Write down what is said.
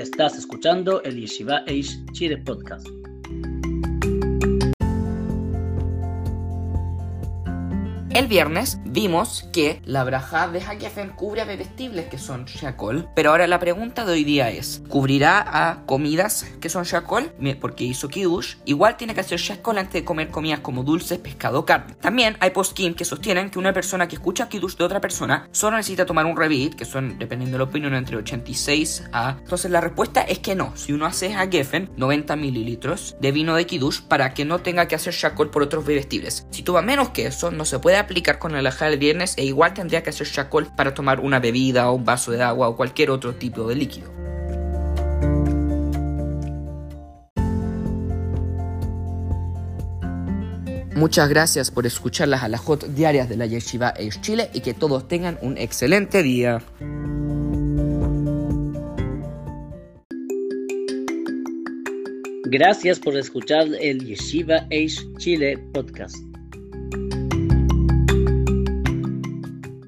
Estás escuchando el Yeshiva Eish Chile Podcast. El viernes vimos que la braja de Hakefen cubre a bebestibles que son shakol, pero ahora la pregunta de hoy día es, ¿cubrirá a comidas que son shakol? Porque hizo kiddush, igual tiene que hacer shakol antes de comer comidas como dulces, pescado, carne. También hay poskim que sostienen que una persona que escucha kiddush de otra persona solo necesita tomar un revit, que son, dependiendo de la opinión, entre 86 a... Entonces la respuesta es que no, si uno hace Hakefen, 90 mililitros de vino de kiddush para que no tenga que hacer shakol por otros bebestibles. Si toma menos que eso, no se puede aplicar con el ajá del viernes e igual tendría que hacer shakol para tomar una bebida o un vaso de agua o cualquier otro tipo de líquido. Muchas gracias por escuchar las alajot diarias de la Yeshiva Eish Chile y que todos tengan un excelente día. Gracias por escuchar el Yeshiva Eish Chile Podcast.